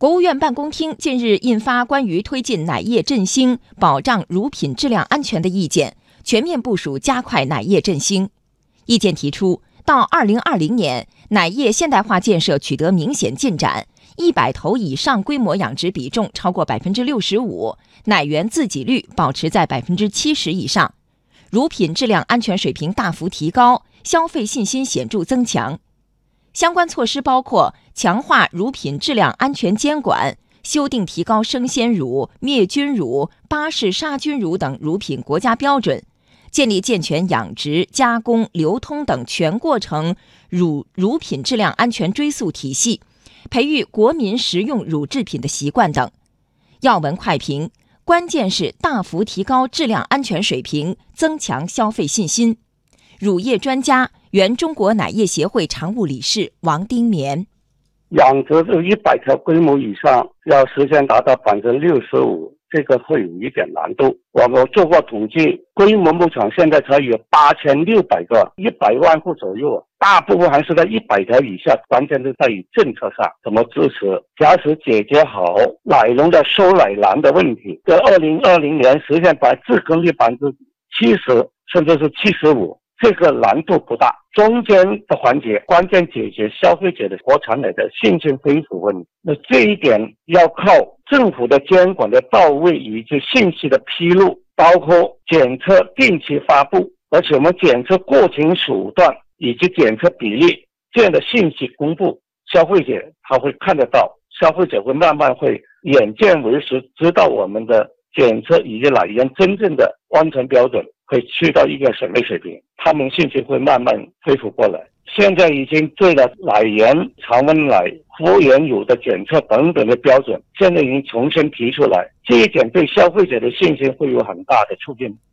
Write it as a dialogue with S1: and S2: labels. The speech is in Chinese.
S1: 国务院办公厅近日印发关于推进奶业振兴、保障乳品质量安全的意见，全面部署加快奶业振兴。意见提出，到二零二零年，奶业现代化建设取得明显进展，一百头以上规模养殖比重超过百分之六十五，奶源自给率保持在百分之七十以上，乳品质量安全水平大幅提高，消费信心显著增强。相关措施包括强化乳品质量安全监管，修订提高生鲜乳、灭菌乳、巴氏杀菌乳等乳品国家标准，建立健全养殖、加工、流通等全过程乳乳品质量安全追溯体系，培育国民食用乳制品的习惯等。要闻快评：关键是大幅提高质量安全水平，增强消费信心。乳业专家。原中国奶业协会常务理事王丁棉：
S2: 养殖这一百条规模以上，要实现达到百分之六十五，这个会有一点难度。我们做过统计，规模牧场现在才有八千六百个，一百万户左右，大部分还是在一百条以下。关键是在于政策上怎么支持。假使解决好奶农的收奶难的问题，在二零二零年实现百自耕率百分之七十，甚至是七十五。这个难度不大，中间的环节关键解决消费者的国产奶的信心恢复问题。那这一点要靠政府的监管的到位以及信息的披露，包括检测定期发布，而且我们检测过程手段以及检测比例这样的信息公布，消费者他会看得到，消费者会慢慢会眼见为实，知道我们的检测以及奶源真正的安全标准。会去到一个什么水平？他们信心会慢慢恢复过来。现在已经对了奶源、常温奶、无原乳的检测等等的标准，现在已经重新提出来，这一点对消费者的信心会有很大的促进。